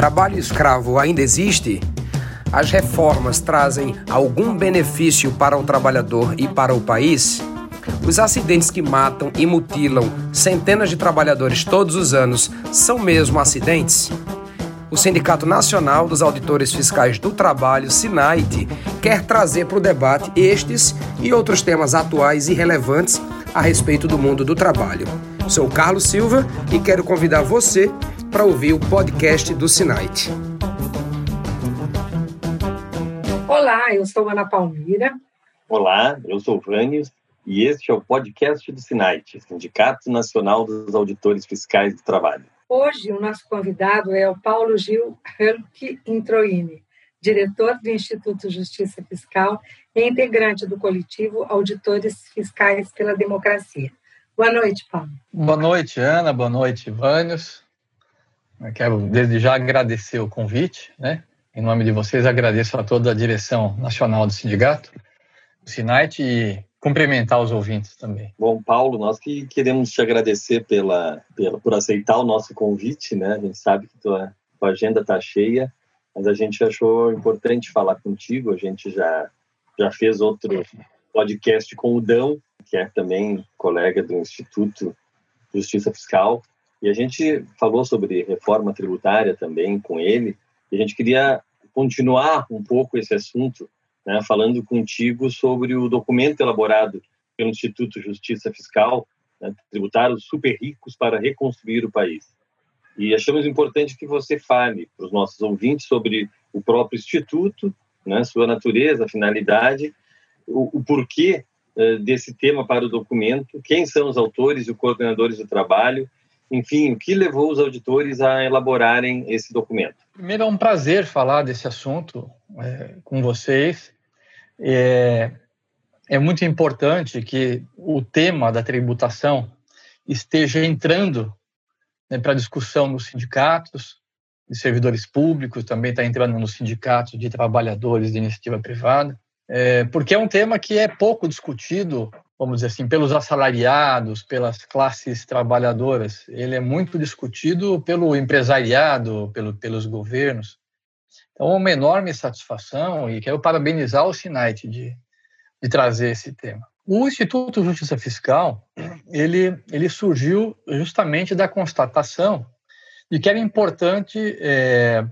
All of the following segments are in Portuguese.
trabalho escravo ainda existe? As reformas trazem algum benefício para o trabalhador e para o país? Os acidentes que matam e mutilam centenas de trabalhadores todos os anos são mesmo acidentes? O Sindicato Nacional dos Auditores Fiscais do Trabalho, SINAIT, quer trazer para o debate estes e outros temas atuais e relevantes a respeito do mundo do trabalho. Sou Carlos Silva e quero convidar você para ouvir o podcast do SINAIT. Olá, eu sou Ana Palmira. Olá, eu sou Vânios e este é o podcast do SINAIT, Sindicato Nacional dos Auditores Fiscais do Trabalho. Hoje, o nosso convidado é o Paulo Gil Hulk Introini, diretor do Instituto Justiça Fiscal e integrante do coletivo Auditores Fiscais pela Democracia. Boa noite, Paulo. Boa noite, Ana. Boa noite, Vânios. Quero, desde já, agradecer o convite. Né? Em nome de vocês, agradeço a toda a direção nacional do sindicato, do SINAIT, e cumprimentar os ouvintes também. Bom, Paulo, nós que queremos te agradecer pela, pela por aceitar o nosso convite, né? A gente sabe que tua, tua agenda está cheia, mas a gente achou importante falar contigo. A gente já já fez outro podcast com o Dão, que é também colega do Instituto Justiça Fiscal, e a gente falou sobre reforma tributária também com ele. E a gente queria continuar um pouco esse assunto né, falando contigo sobre o documento elaborado pelo Instituto Justiça Fiscal, né, tributar os super ricos para reconstruir o país. E achamos importante que você fale para os nossos ouvintes sobre o próprio Instituto, né, sua natureza, finalidade, o, o porquê uh, desse tema para o documento, quem são os autores e coordenadores do trabalho, enfim, o que levou os auditores a elaborarem esse documento. Primeiro, é um prazer falar desse assunto é, com vocês. É, é muito importante que o tema da tributação esteja entrando né, para discussão nos sindicatos de servidores públicos, também está entrando nos sindicatos de trabalhadores de iniciativa privada, é, porque é um tema que é pouco discutido, vamos dizer assim, pelos assalariados, pelas classes trabalhadoras. Ele é muito discutido pelo empresariado, pelo, pelos governos. Então, é uma enorme satisfação e quero parabenizar o SINAIT de, de trazer esse tema. O Instituto Justiça Fiscal, ele, ele surgiu justamente da constatação de que era importante é,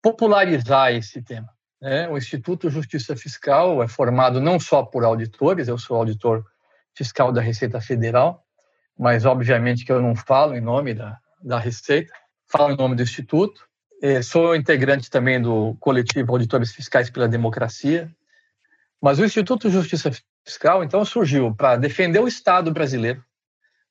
popularizar esse tema. Né? O Instituto Justiça Fiscal é formado não só por auditores, eu sou auditor fiscal da Receita Federal, mas obviamente que eu não falo em nome da, da Receita, falo em nome do Instituto, é, sou integrante também do coletivo Auditores Fiscais pela Democracia, mas o Instituto Justiça Fiscal, então, surgiu para defender o Estado brasileiro,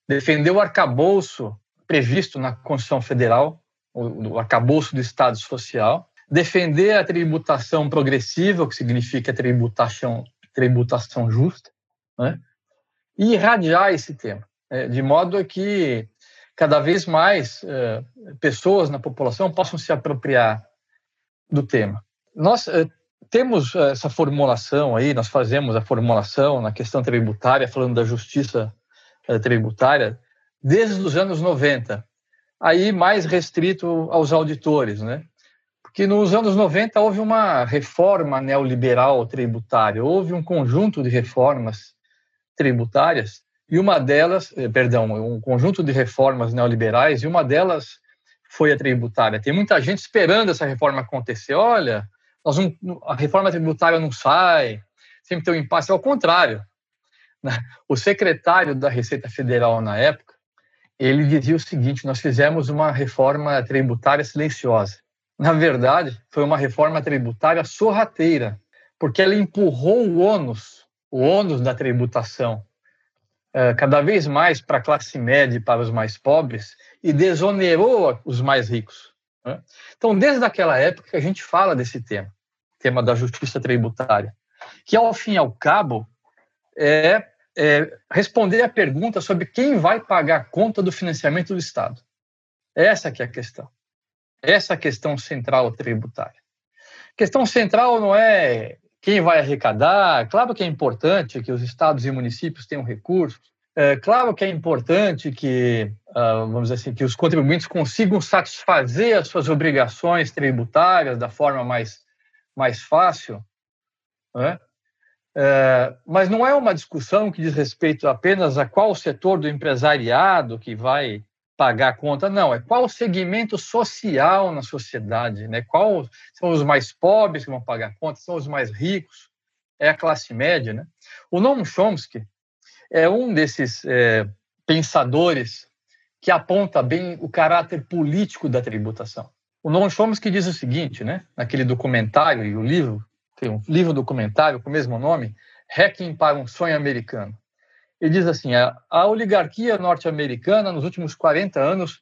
defender o arcabouço previsto na Constituição Federal, o arcabouço do Estado Social, defender a tributação progressiva, o que significa tributação, tributação justa, né? e irradiar esse tema, né? de modo que cada vez mais eh, pessoas na população possam se apropriar do tema. Nós eh, temos essa formulação aí, nós fazemos a formulação na questão tributária, falando da justiça eh, tributária, desde os anos 90, aí mais restrito aos auditores, né? Porque nos anos 90 houve uma reforma neoliberal tributária, houve um conjunto de reformas tributárias e uma delas, eh, perdão, um conjunto de reformas neoliberais, e uma delas foi a tributária. Tem muita gente esperando essa reforma acontecer. Olha, nós não, a reforma tributária não sai, sempre tem um impasse. Ao contrário, né? o secretário da Receita Federal na época, ele dizia o seguinte: nós fizemos uma reforma tributária silenciosa. Na verdade, foi uma reforma tributária sorrateira, porque ela empurrou o ônus, o ônus da tributação eh, cada vez mais para a classe média e para os mais pobres e desonerou os mais ricos. Né? Então, desde aquela época, a gente fala desse tema, tema da justiça tributária, que, ao fim e ao cabo, é, é responder a pergunta sobre quem vai pagar a conta do financiamento do Estado. Essa que é a questão. Essa é a questão central tributária. A questão central não é quem vai arrecadar. Claro que é importante que os estados e municípios tenham recursos. É, claro que é importante que uh, vamos dizer assim, que os contribuintes consigam satisfazer as suas obrigações tributárias da forma mais, mais fácil, né? É, mas não é uma discussão que diz respeito apenas a qual setor do empresariado que vai pagar a conta, não, é qual segmento social na sociedade, né? Qual são os mais pobres que vão pagar a conta, são os mais ricos, é a classe média, né? O Noam Chomsky é um desses é, pensadores que aponta bem o caráter político da tributação. O Noam Chomsky diz o seguinte, né? Naquele documentário e o livro, tem um livro documentário com o mesmo nome, Hacking para um Sonho Americano. Ele diz assim: a, a oligarquia norte-americana, nos últimos 40 anos,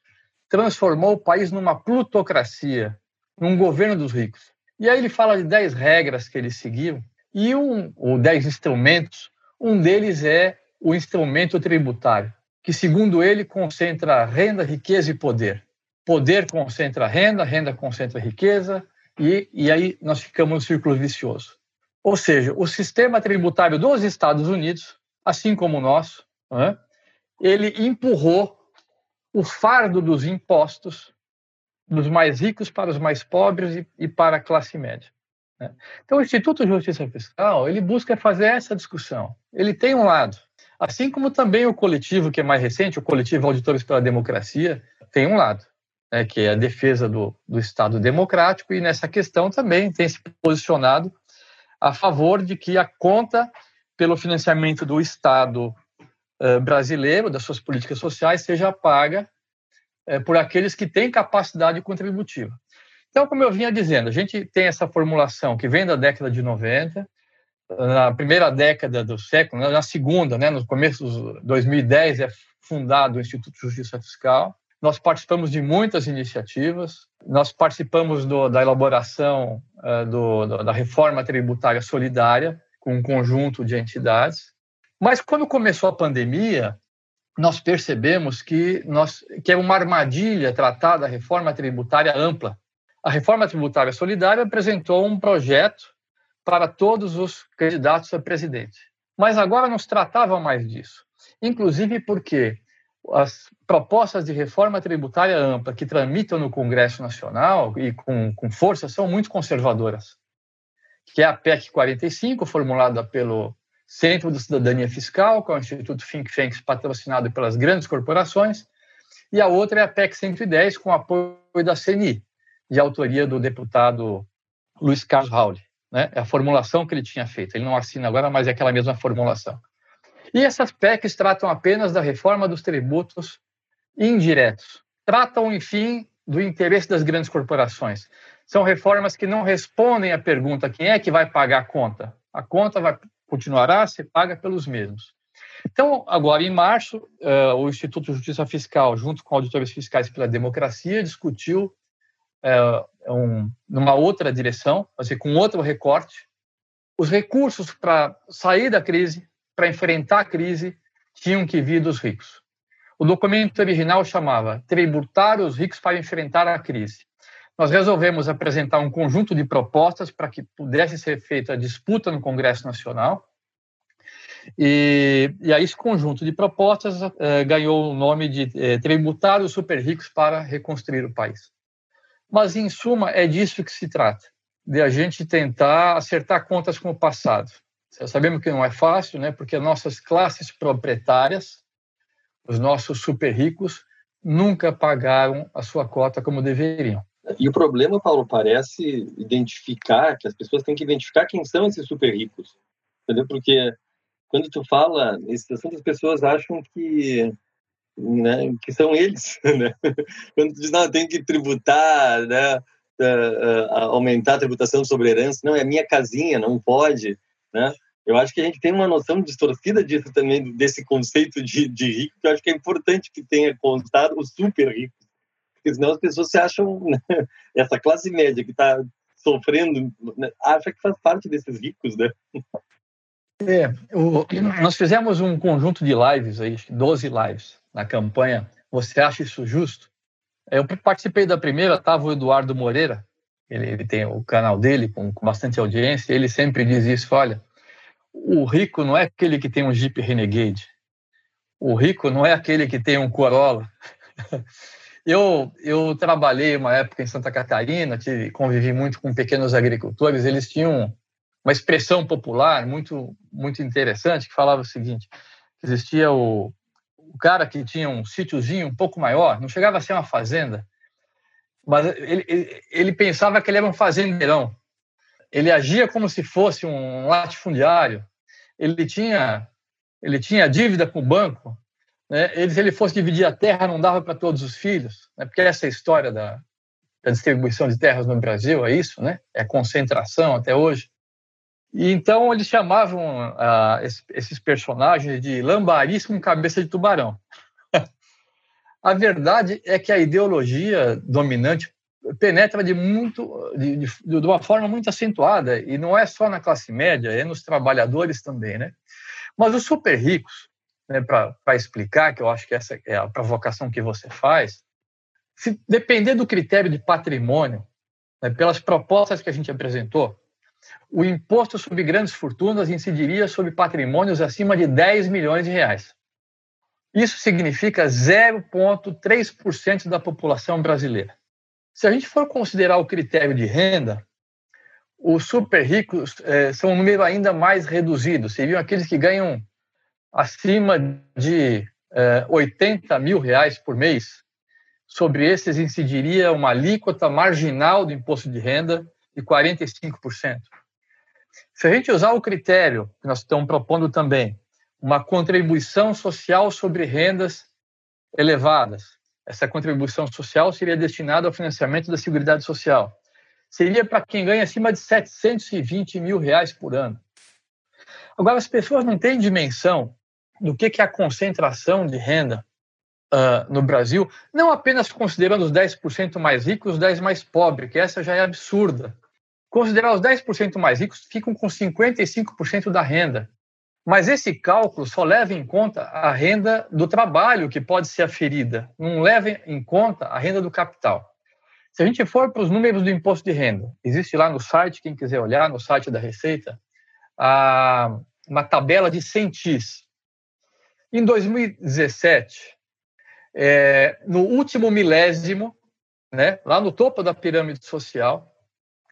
transformou o país numa plutocracia, num governo dos ricos. E aí ele fala de 10 regras que ele seguiu, e um, ou 10 instrumentos, um deles é o instrumento tributário que, segundo ele, concentra renda, riqueza e poder. Poder concentra renda, renda concentra riqueza, e, e aí nós ficamos no círculo vicioso. Ou seja, o sistema tributário dos Estados Unidos, assim como o nosso, né, ele empurrou o fardo dos impostos dos mais ricos para os mais pobres e, e para a classe média. Né? Então, o Instituto de Justiça Fiscal ele busca fazer essa discussão. Ele tem um lado Assim como também o coletivo que é mais recente, o coletivo Auditores pela Democracia, tem um lado, né, que é a defesa do, do Estado democrático, e nessa questão também tem se posicionado a favor de que a conta pelo financiamento do Estado uh, brasileiro, das suas políticas sociais, seja paga uh, por aqueles que têm capacidade contributiva. Então, como eu vinha dizendo, a gente tem essa formulação que vem da década de 90, na primeira década do século, né, na segunda, né, no começo de 2010, é fundado o Instituto de Justiça Fiscal. Nós participamos de muitas iniciativas, nós participamos do, da elaboração uh, do, do, da reforma tributária solidária, com um conjunto de entidades. Mas quando começou a pandemia, nós percebemos que, nós, que é uma armadilha tratar da reforma tributária ampla. A reforma tributária solidária apresentou um projeto para todos os candidatos a presidente. Mas agora não se tratava mais disso, inclusive porque as propostas de reforma tributária ampla que tramitam no Congresso Nacional e com, com força são muito conservadoras, que é a PEC 45, formulada pelo Centro de Cidadania Fiscal, que é um instituto think tanks patrocinado pelas grandes corporações, e a outra é a PEC 110, com apoio da CNI, de autoria do deputado Luiz Carlos Rauli né? É a formulação que ele tinha feito. Ele não assina agora, mas é aquela mesma formulação. E essas PECs tratam apenas da reforma dos tributos indiretos. Tratam, enfim, do interesse das grandes corporações. São reformas que não respondem à pergunta quem é que vai pagar a conta. A conta vai continuará a ser paga pelos mesmos. Então, agora em março, uh, o Instituto de Justiça Fiscal, junto com auditores fiscais pela democracia, discutiu é, um, numa outra direção, assim, com outro recorte. Os recursos para sair da crise, para enfrentar a crise, tinham que vir dos ricos. O documento original chamava Tributar os ricos para enfrentar a crise. Nós resolvemos apresentar um conjunto de propostas para que pudesse ser feita a disputa no Congresso Nacional. E, e aí esse conjunto de propostas eh, ganhou o nome de eh, Tributar os super ricos para reconstruir o país. Mas, em suma, é disso que se trata, de a gente tentar acertar contas com o passado. Sabemos que não é fácil, né? porque nossas classes proprietárias, os nossos super ricos, nunca pagaram a sua cota como deveriam. E o problema, Paulo, parece identificar, que as pessoas têm que identificar quem são esses super ricos. Entendeu? Porque quando tu fala, as pessoas acham que né, que são eles, né? Quando tu diz, não, tem que tributar, né, aumentar a tributação sobre herança, não, é minha casinha, não pode, né? Eu acho que a gente tem uma noção distorcida disso também, desse conceito de, de rico, que eu acho que é importante que tenha constado o super rico, porque senão as pessoas se acham, né, essa classe média que está sofrendo, né, acha que faz parte desses ricos, né? É, o, nós fizemos um conjunto de lives aí, 12 lives, na campanha Você acha isso justo? Eu participei da primeira, estava o Eduardo Moreira, ele, ele, tem o canal dele com, com bastante audiência, ele sempre diz isso, olha, o rico não é aquele que tem um Jeep Renegade, o rico não é aquele que tem um Corolla, Eu, eu trabalhei uma época em Santa Catarina, tive, convivi muito com pequenos agricultores, eles tinham uma expressão popular muito, muito interessante que falava o seguinte, existia o, o cara que tinha um sítiozinho um pouco maior, não chegava a ser uma fazenda, mas ele, ele, ele pensava que ele era um fazendeirão. Ele agia como se fosse um latifundiário. Ele tinha, ele tinha dívida com o banco. Né? Ele, se ele fosse dividir a terra, não dava para todos os filhos, né? porque essa é história da, da distribuição de terras no Brasil, é isso, né? É concentração até hoje. E então eles chamavam ah, esses personagens de lambaris com cabeça de tubarão. a verdade é que a ideologia dominante penetra de muito de, de, de, uma forma muito acentuada e não é só na classe média, é nos trabalhadores também, né? Mas os super ricos, né, para explicar, que eu acho que essa é a provocação que você faz, se depender do critério de patrimônio, né, pelas propostas que a gente apresentou, o imposto sobre grandes fortunas incidiria sobre patrimônios acima de 10 milhões de reais. Isso significa 0,3% da população brasileira. Se a gente for considerar o critério de renda, os super ricos é, são um número ainda mais reduzido. Seriam aqueles que ganham acima de é, 80 mil reais por mês. Sobre esses incidiria uma alíquota marginal do imposto de renda de 45%. Se a gente usar o critério que nós estamos propondo também, uma contribuição social sobre rendas elevadas, essa contribuição social seria destinada ao financiamento da Seguridade Social. Seria para quem ganha acima de 720 mil reais por ano. Agora, as pessoas não têm dimensão do que é a concentração de renda uh, no Brasil, não apenas considerando os 10% mais ricos os 10% mais pobres, que essa já é absurda. Considerar os 10% mais ricos ficam com 55% da renda. Mas esse cálculo só leva em conta a renda do trabalho que pode ser aferida, não leva em conta a renda do capital. Se a gente for para os números do imposto de renda, existe lá no site, quem quiser olhar, no site da Receita, uma tabela de centis. Em 2017, é, no último milésimo, né, lá no topo da pirâmide social,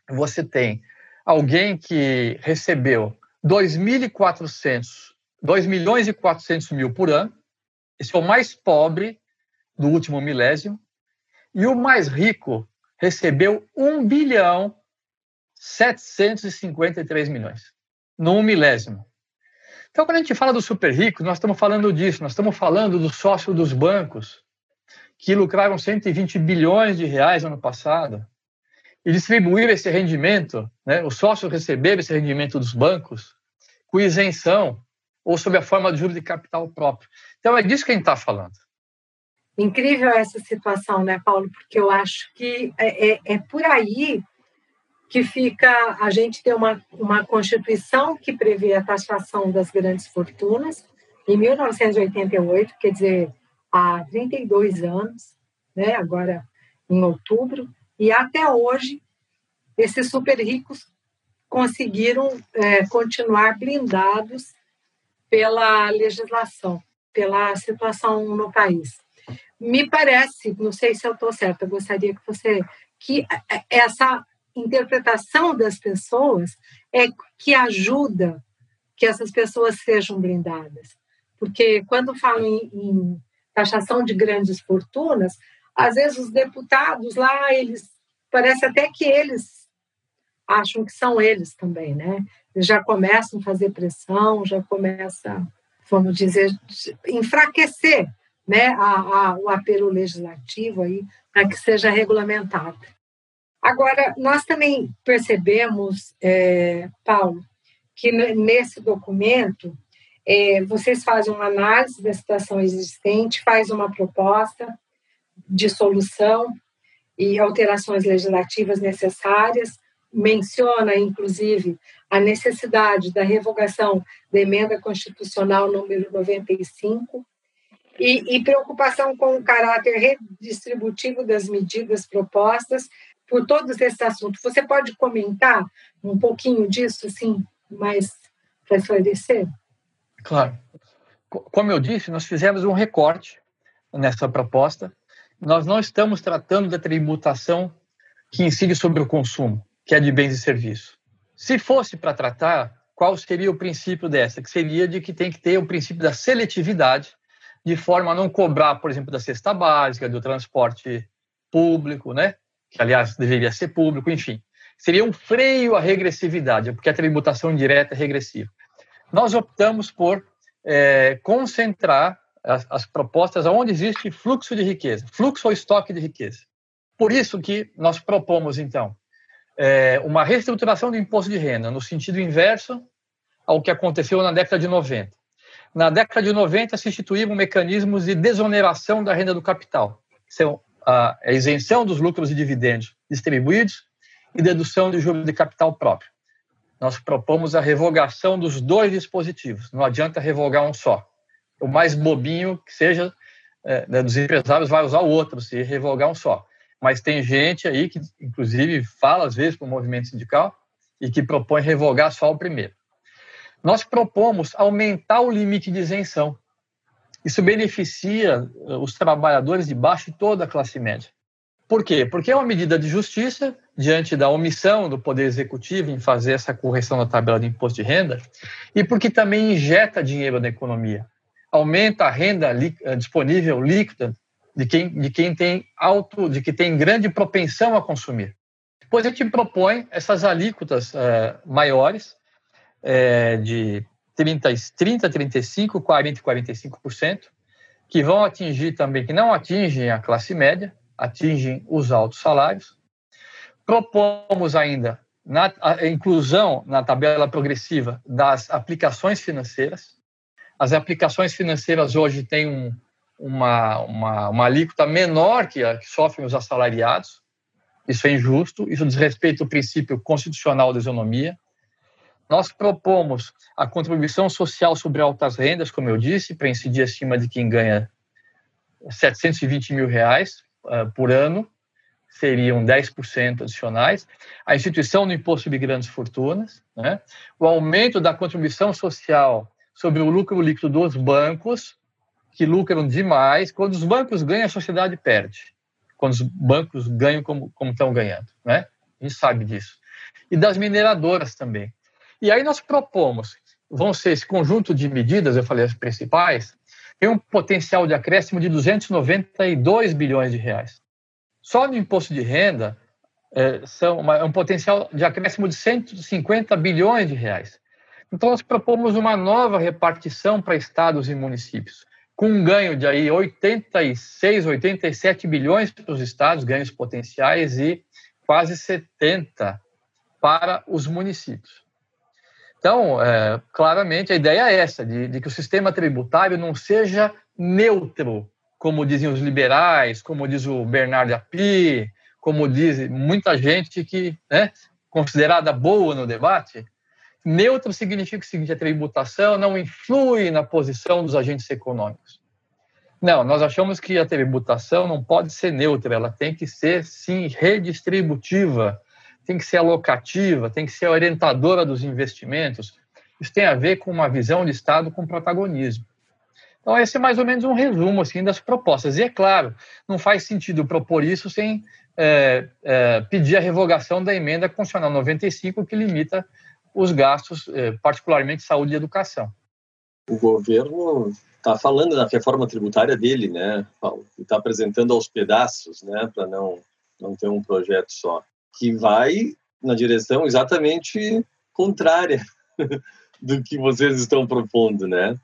você tem alguém que recebeu 2.400, 2 milhões e 400 mil por ano, esse é o mais pobre do último milésimo, e o mais rico recebeu 1 bilhão 753 milhões, no milésimo. Então, quando a gente fala do super rico, nós estamos falando disso, nós estamos falando do sócio dos bancos, que lucraram 120 bilhões de reais no ano passado, e distribuir esse rendimento, né, os sócios receberam esse rendimento dos bancos com isenção ou sob a forma de juros de capital próprio. Então, é disso que a gente está falando. Incrível essa situação, né, Paulo? Porque eu acho que é, é, é por aí que fica a gente ter uma, uma Constituição que prevê a taxação das grandes fortunas em 1988, quer dizer, há 32 anos, né, agora em outubro, e até hoje, esses super ricos conseguiram é, continuar blindados pela legislação, pela situação no país. Me parece, não sei se eu estou certa, gostaria que você que essa interpretação das pessoas é que ajuda que essas pessoas sejam blindadas, porque quando falam em, em taxação de grandes fortunas, às vezes os deputados lá, eles parece até que eles acham que são eles também, né? Eles já começam a fazer pressão, já começa, vamos dizer, enfraquecer, né, a, a, o apelo legislativo aí para que seja regulamentado. Agora, nós também percebemos, é, Paulo, que nesse documento é, vocês fazem uma análise da situação existente, faz uma proposta de solução e alterações legislativas necessárias, menciona, inclusive, a necessidade da revogação da emenda constitucional número 95 e, e preocupação com o caráter redistributivo das medidas propostas por todos esses assuntos. Você pode comentar um pouquinho disso, assim, mais para esclarecer? Claro. Como eu disse, nós fizemos um recorte nessa proposta nós não estamos tratando da tributação que incide sobre o consumo, que é de bens e serviços. Se fosse para tratar, qual seria o princípio dessa? Que seria de que tem que ter o princípio da seletividade, de forma a não cobrar, por exemplo, da cesta básica, do transporte público, né? Que aliás deveria ser público, enfim. Seria um freio à regressividade, porque a tributação indireta é regressiva. Nós optamos por é, concentrar as, as propostas onde existe fluxo de riqueza, fluxo ou estoque de riqueza. Por isso que nós propomos, então, é, uma reestruturação do imposto de renda no sentido inverso ao que aconteceu na década de 90. Na década de 90 se instituíram mecanismos de desoneração da renda do capital, são a isenção dos lucros e dividendos distribuídos e dedução de juros de capital próprio. Nós propomos a revogação dos dois dispositivos, não adianta revogar um só. O mais bobinho que seja é, né, dos empresários vai usar o outro, se revogar um só. Mas tem gente aí que, inclusive, fala às vezes para o movimento sindical e que propõe revogar só o primeiro. Nós propomos aumentar o limite de isenção isso beneficia eh, os trabalhadores de baixo e toda a classe média. Por quê? Porque é uma medida de justiça diante da omissão do Poder Executivo em fazer essa correção da tabela de imposto de renda e porque também injeta dinheiro na economia. Aumenta a renda eh, disponível líquida de quem, de quem tem alto, de que tem grande propensão a consumir. Depois a gente propõe essas alíquotas uh, maiores de 30, 30 35, 40 e 45%, que vão atingir também, que não atingem a classe média, atingem os altos salários. Propomos ainda na, a inclusão na tabela progressiva das aplicações financeiras. As aplicações financeiras hoje têm um, uma, uma, uma alíquota menor que a que sofrem os assalariados. Isso é injusto, isso desrespeita o princípio constitucional da isonomia. Nós propomos a contribuição social sobre altas rendas, como eu disse, para incidir acima de quem ganha 720 mil reais uh, por ano, seriam 10% adicionais. A instituição do imposto de grandes fortunas, né? o aumento da contribuição social sobre o lucro líquido dos bancos, que lucram demais. Quando os bancos ganham, a sociedade perde. Quando os bancos ganham como, como estão ganhando. Né? A gente sabe disso. E das mineradoras também. E aí nós propomos, vão ser esse conjunto de medidas, eu falei as principais, tem um potencial de acréscimo de 292 bilhões de reais. Só no imposto de renda é, são uma, é um potencial de acréscimo de 150 bilhões de reais. Então nós propomos uma nova repartição para estados e municípios, com um ganho de aí 86, 87 bilhões para os estados, ganhos potenciais, e quase 70 para os municípios. Então, é, claramente, a ideia é essa, de, de, que o sistema tributário não seja neutro, como dizem os liberais, como diz o Bernardo Api, como diz muita gente que é considerada boa no debate. Neutro significa o seguinte, a tributação não influi na posição dos agentes econômicos. Não, nós achamos que a tributação não pode ser neutra, ela tem que ser, sim, redistributiva, tem que ser alocativa, tem que ser orientadora dos investimentos. Isso tem a ver com uma visão de Estado com protagonismo. Então, esse é mais ou menos um resumo assim, das propostas. E é claro, não faz sentido propor isso sem é, é, pedir a revogação da emenda constitucional 95, que limita os gastos, é, particularmente saúde e educação. O governo está falando da reforma tributária dele, né, Paulo? Está apresentando aos pedaços, né, para não, não ter um projeto só que vai na direção exatamente contrária do que vocês estão propondo, né?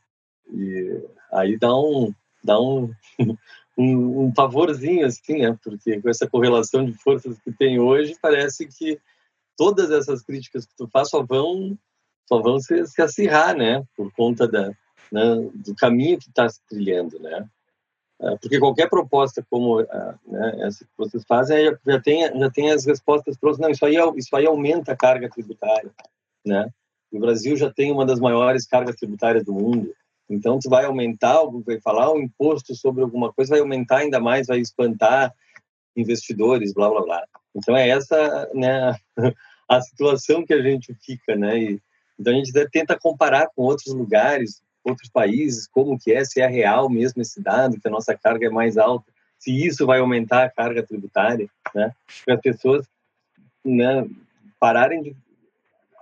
E aí dá um dá um, um, um pavorzinho assim, né? Porque com essa correlação de forças que tem hoje, parece que todas essas críticas que tu faz só vão só vão se, se acirrar, né? Por conta da né, do caminho que está se trilhando, né? É, porque qualquer proposta como é, né, essa que vocês fazem já tem já tem as respostas prontas. Não isso aí isso aí aumenta a carga tributária né? O Brasil já tem uma das maiores cargas tributárias do mundo. Então tu vai aumentar vai falar um imposto sobre alguma coisa vai aumentar ainda mais vai espantar investidores blá blá blá. Então é essa né a situação que a gente fica né? E, então a gente tenta comparar com outros lugares outros países, como que é, se é real mesmo esse dado, que a nossa carga é mais alta. se isso vai aumentar a carga tributária, né? Para as pessoas né, pararem de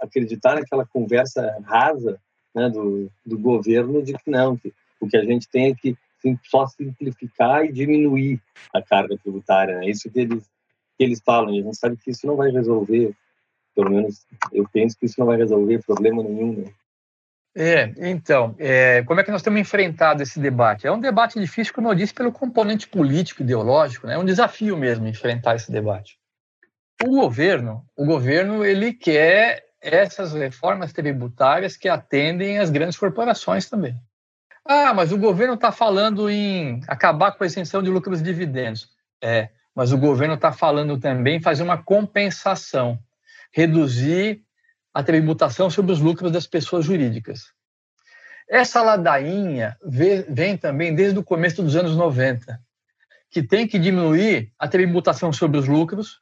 acreditar naquela conversa rasa né, do, do governo de que não, que o que a gente tem é que só simplificar e diminuir a carga tributária. Né? Isso que eles, que eles falam, e a gente sabe que isso não vai resolver, pelo menos eu penso que isso não vai resolver problema nenhum. Né? É, então, é, como é que nós temos enfrentado esse debate? É um debate difícil, como eu disse, pelo componente político, ideológico, né? é um desafio mesmo enfrentar esse debate. O governo, o governo ele quer essas reformas tributárias que atendem as grandes corporações também. Ah, mas o governo está falando em acabar com a isenção de lucros e dividendos. É, mas o governo está falando também em fazer uma compensação, reduzir a tributação sobre os lucros das pessoas jurídicas. Essa ladainha vem também desde o começo dos anos 90, que tem que diminuir a tributação sobre os lucros,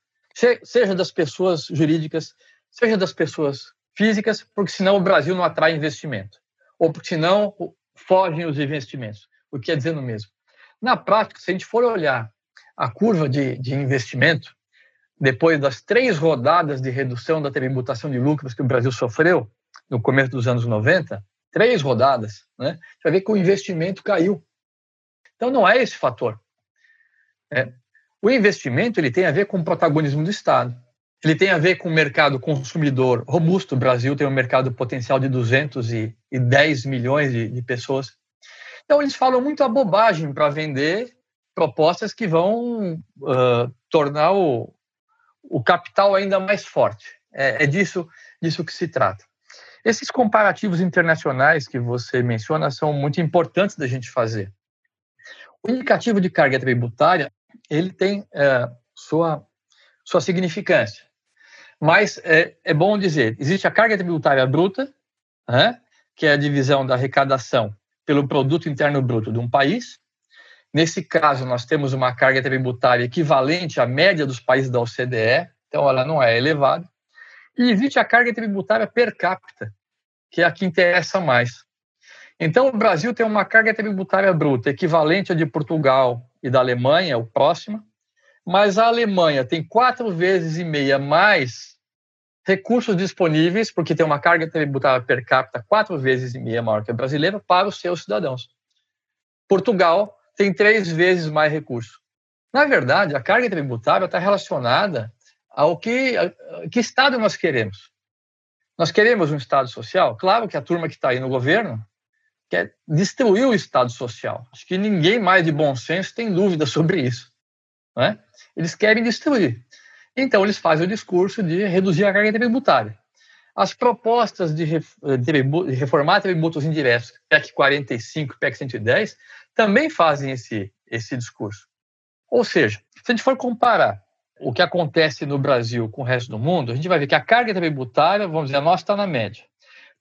seja das pessoas jurídicas, seja das pessoas físicas, porque senão o Brasil não atrai investimento, ou porque senão fogem os investimentos, o que é dizendo mesmo. Na prática, se a gente for olhar a curva de, de investimento, depois das três rodadas de redução da tributação de lucros que o Brasil sofreu no começo dos anos 90, três rodadas, né, você vai ver que o investimento caiu. Então, não é esse fator. É, o investimento ele tem a ver com o protagonismo do Estado. Ele tem a ver com o mercado consumidor robusto. O Brasil tem um mercado potencial de 210 milhões de, de pessoas. Então, eles falam muito a bobagem para vender propostas que vão uh, tornar o, o capital ainda mais forte. É, é, disso, disso que se trata. Esses comparativos internacionais que você menciona são muito importantes da gente fazer. O indicativo de carga tributária ele tem uh, sua, sua significância. Mas é, é bom dizer, existe a carga tributária bruta, né, que é a divisão da arrecadação pelo produto interno bruto de um país. Nesse caso, nós temos uma carga tributária equivalente à média dos países da OCDE, então ela não é elevada. E existe a carga tributária per capita, que é a que interessa mais. Então, o Brasil tem uma carga tributária bruta equivalente à de Portugal e da Alemanha, o próximo, mas a Alemanha tem quatro vezes e meia mais recursos disponíveis, porque tem uma carga tributária per capita quatro vezes e meia maior que a brasileira, para os seus cidadãos. Portugal tem três vezes mais recursos. Na verdade, a carga tributária está relacionada ao que, que Estado nós queremos. Nós queremos um Estado social? Claro que a turma que está aí no governo quer destruir o Estado social. Acho que ninguém mais de bom senso tem dúvida sobre isso. Né? Eles querem destruir. Então, eles fazem o discurso de reduzir a carga tributária. As propostas de, reformar tributos indiretos, PEC 45, PEC 110, também fazem esse, esse discurso. Ou seja, se a gente for comparar o que acontece no Brasil com o resto do mundo, a gente vai ver que a carga tributária, vamos dizer, a nossa está na média.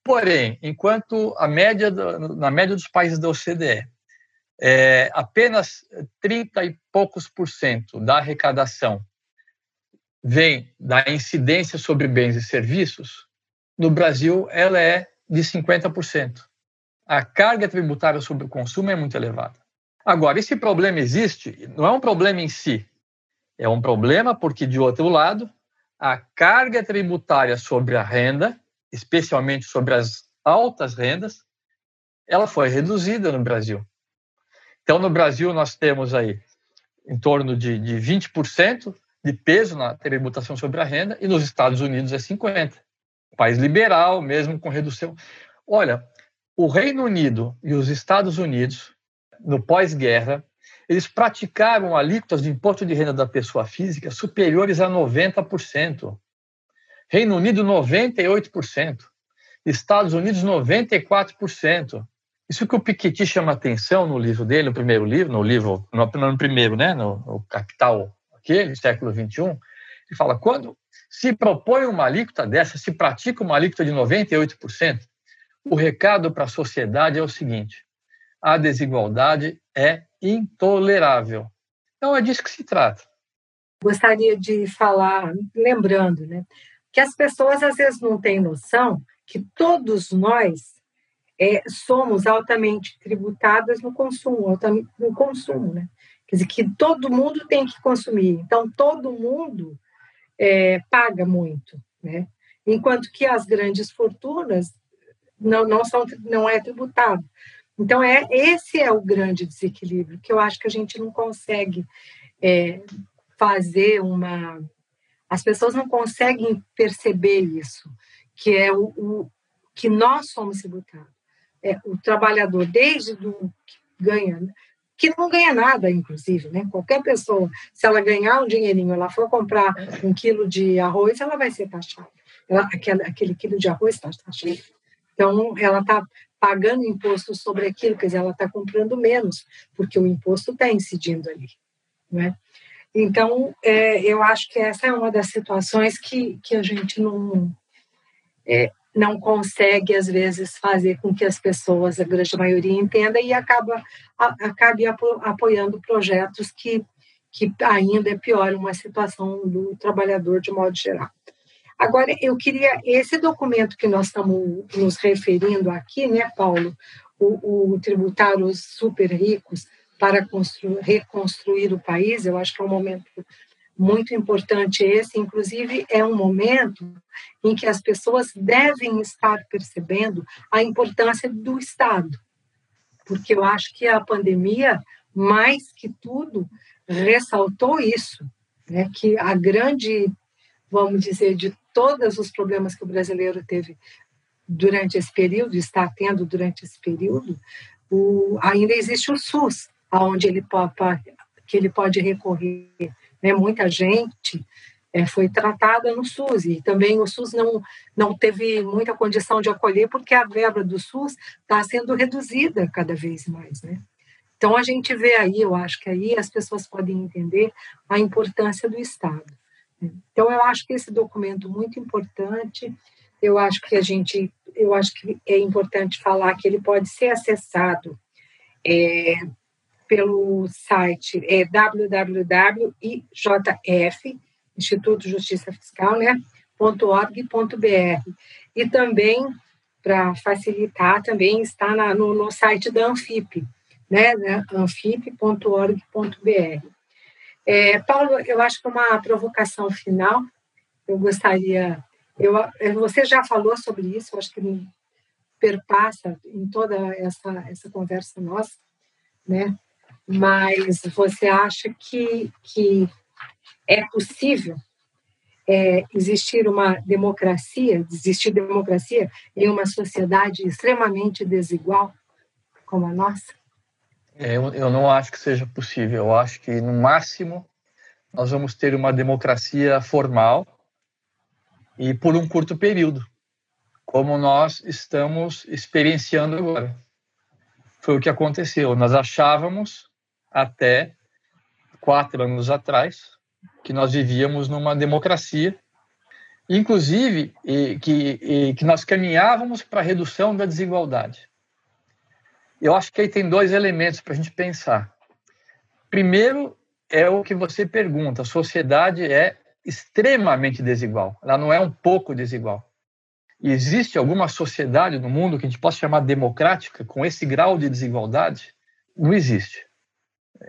Porém, enquanto a média, na média dos países da OCDE, é, apenas 30 e poucos por cento da arrecadação vem da incidência sobre bens e serviços, no Brasil ela é de 50%. A carga tributária sobre o consumo é muito elevada. Agora, esse problema existe, não é um problema em si, é um problema porque, de outro lado, a carga tributária sobre a renda, especialmente sobre as altas rendas, ela foi reduzida no Brasil. Então, no Brasil, nós temos aí em torno de, de 20% de peso na tributação sobre a renda e nos Estados Unidos é 50. País liberal, mesmo com redução. Olha, o Reino Unido e os Estados Unidos, no pós-guerra, eles praticaram alíquotas de imposto de renda da pessoa física superiores a 90%. Reino Unido, 98%. Estados Unidos, 94%. Isso que o Piketty chama atenção no livro dele, no primeiro livro, no livro, no, no primeiro, né, no, no Capital aquele século XXI, ele fala, quando se propõe uma alíquota dessa, se pratica uma alíquota de 98%, o recado para a sociedade é o seguinte, a desigualdade é intolerável. Então, é disso que se trata. Gostaria de falar, lembrando, né, que as pessoas às vezes não têm noção que todos nós é, somos altamente tributadas no consumo, no consumo, né? quer dizer, que todo mundo tem que consumir. Então, todo mundo é, paga muito, né? Enquanto que as grandes fortunas não, não, são, não é tributado. Então, é, esse é o grande desequilíbrio, que eu acho que a gente não consegue é, fazer uma. As pessoas não conseguem perceber isso, que é o, o que nós somos tributados. É, o trabalhador, desde do que ganha, que não ganha nada, inclusive, né? Qualquer pessoa, se ela ganhar um dinheirinho, ela for comprar um quilo de arroz, ela vai ser taxada. Ela, aquele, aquele quilo de arroz está taxado. Então, ela está pagando imposto sobre aquilo, quer dizer, ela está comprando menos, porque o imposto está incidindo ali, né? Então, é, eu acho que essa é uma das situações que, que a gente não, é, não consegue, às vezes, fazer com que as pessoas, a grande maioria, entenda e acaba, a, acabe apoiando projetos que, que ainda é pior uma situação do trabalhador de modo geral. Agora, eu queria, esse documento que nós estamos nos referindo aqui, né, Paulo, o, o Tributários Super Ricos, para reconstruir o país. Eu acho que é um momento muito importante esse, inclusive é um momento em que as pessoas devem estar percebendo a importância do Estado, porque eu acho que a pandemia, mais que tudo, ressaltou isso, né, que a grande, vamos dizer, de todos os problemas que o brasileiro teve durante esse período, está tendo durante esse período, o, ainda existe o SUS, aonde ele que ele pode recorrer. Né? Muita gente é, foi tratada no SUS e também o SUS não, não teve muita condição de acolher porque a verba do SUS está sendo reduzida cada vez mais, né? Então a gente vê aí, eu acho que aí as pessoas podem entender a importância do Estado. Então eu acho que esse documento muito importante. Eu acho que a gente, eu acho que é importante falar que ele pode ser acessado é, pelo site é www.ijf, Instituto Justiça Fiscal, né, .org.br. E também, para facilitar, também está na, no, no, site da Anfip, né, né anfip.org.br. É, Paulo, eu acho que uma provocação final, eu gostaria, eu, você já falou sobre isso, eu acho que perpassa em toda essa, essa conversa nossa, né? mas você acha que, que é possível é, existir uma democracia, existir democracia em uma sociedade extremamente desigual como a nossa? Eu, eu não acho que seja possível. Eu acho que, no máximo, nós vamos ter uma democracia formal e por um curto período, como nós estamos experienciando agora. Foi o que aconteceu. Nós achávamos até quatro anos atrás, que nós vivíamos numa democracia, inclusive e, que, e, que nós caminhávamos para a redução da desigualdade. Eu acho que aí tem dois elementos para a gente pensar. Primeiro é o que você pergunta: a sociedade é extremamente desigual, ela não é um pouco desigual. E existe alguma sociedade no mundo que a gente possa chamar democrática com esse grau de desigualdade? Não existe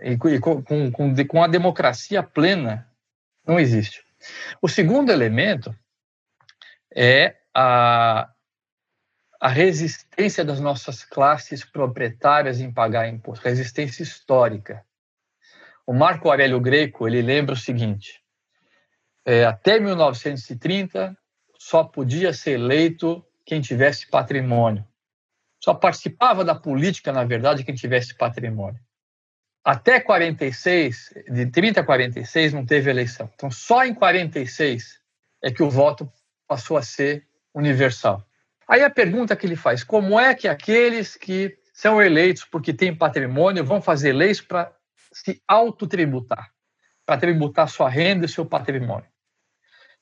e com, com, com a democracia plena, não existe. O segundo elemento é a, a resistência das nossas classes proprietárias em pagar imposto, resistência histórica. O Marco Aurélio Greco ele lembra o seguinte: é, até 1930 só podia ser eleito quem tivesse patrimônio. Só participava da política, na verdade, quem tivesse patrimônio até 46, de 30 a 46, não teve eleição. Então, só em 46 é que o voto passou a ser universal. Aí a pergunta que ele faz: como é que aqueles que são eleitos porque têm patrimônio vão fazer leis para se autotributar, para tributar sua renda e seu patrimônio?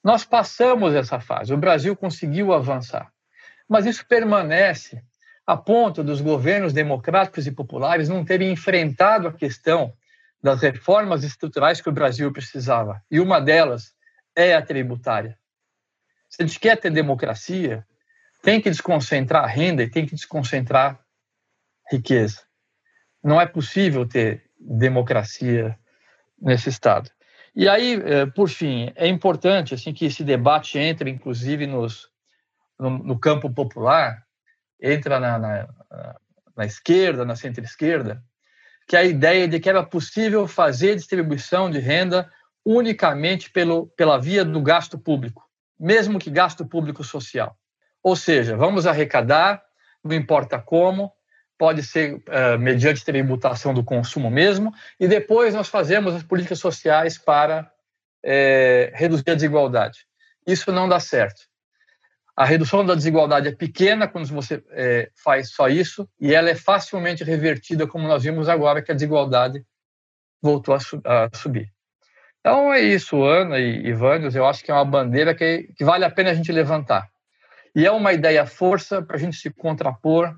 Nós passamos essa fase, o Brasil conseguiu avançar, mas isso permanece a ponto dos governos democráticos e populares não terem enfrentado a questão das reformas estruturais que o Brasil precisava. E uma delas é a tributária. Se a gente quer ter democracia, tem que desconcentrar renda e tem que desconcentrar riqueza. Não é possível ter democracia nesse Estado. E aí, é, por fim, é importante assim que esse debate entre, inclusive, nos, no, no campo popular, entra na, na, na esquerda, na centro-esquerda, que é a ideia de que era possível fazer distribuição de renda unicamente pelo, pela via do gasto público, mesmo que gasto público social. Ou seja, vamos arrecadar, não importa como, pode ser uh, mediante tributação do consumo mesmo, e depois nós fazemos as políticas sociais para é, reduzir a desigualdade. Isso não dá certo. A redução da desigualdade é pequena quando você é, faz só isso, e ela é facilmente revertida, como nós vimos agora, que a desigualdade voltou a, su a subir. Então é isso, Ana e, e Vânios, eu acho que é uma bandeira que, que vale a pena a gente levantar. E é uma ideia força para a gente se contrapor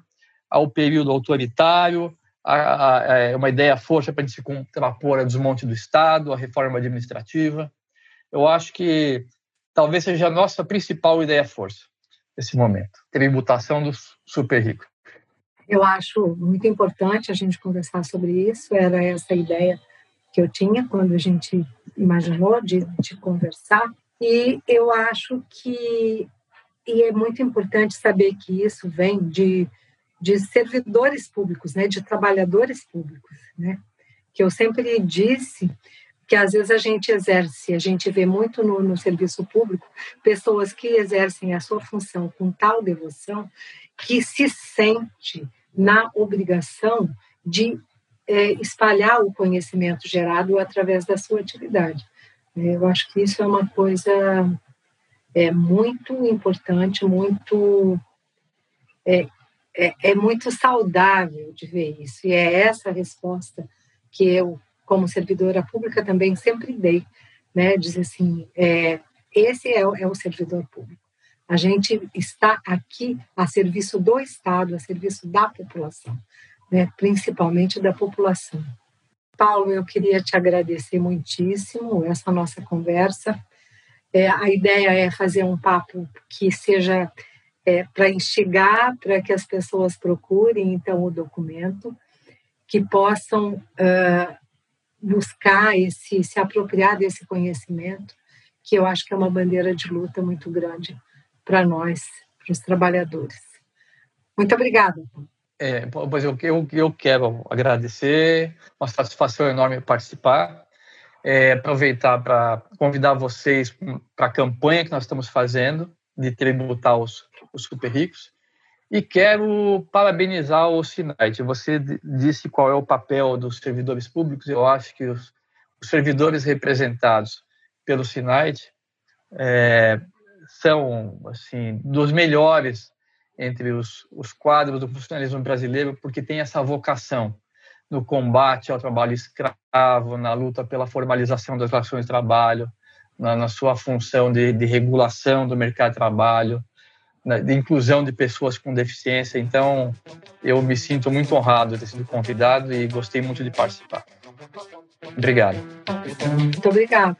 ao período autoritário, é uma ideia força para a gente se contrapor ao desmonte do Estado, à reforma administrativa. Eu acho que talvez seja a nossa principal ideia força nesse momento, tributação dos super ricos. Eu acho muito importante a gente conversar sobre isso, era essa ideia que eu tinha quando a gente imaginou de, de conversar. E eu acho que e é muito importante saber que isso vem de, de servidores públicos, né, de trabalhadores públicos, né, que eu sempre disse que às vezes a gente exerce, a gente vê muito no, no serviço público pessoas que exercem a sua função com tal devoção que se sente na obrigação de é, espalhar o conhecimento gerado através da sua atividade. É, eu acho que isso é uma coisa é, muito importante, muito é, é, é muito saudável de ver isso. E é essa a resposta que eu, como servidora pública, também sempre dei, né? Dizer assim, é, esse é, é o servidor público. A gente está aqui a serviço do Estado, a serviço da população né, principalmente da população. Paulo, eu queria te agradecer muitíssimo essa nossa conversa. É, a ideia é fazer um papo que seja é, para instigar, para que as pessoas procurem então o documento, que possam uh, buscar esse, se apropriar desse conhecimento, que eu acho que é uma bandeira de luta muito grande para nós, para os trabalhadores. Muito obrigada. É, pois eu, eu, eu quero agradecer, uma satisfação enorme participar, é, aproveitar para convidar vocês para a campanha que nós estamos fazendo de tributar os, os super ricos e quero parabenizar o Sinait. Você disse qual é o papel dos servidores públicos. Eu acho que os, os servidores representados pelo Sinait é, são assim dos melhores entre os, os quadros do funcionalismo brasileiro, porque tem essa vocação no combate ao trabalho escravo, na luta pela formalização das relações de trabalho, na, na sua função de, de, regulação do mercado de trabalho, na, de inclusão de pessoas com deficiência. Então, eu me sinto muito honrado de ter sido convidado e gostei muito de participar. Obrigado. Muito obrigada.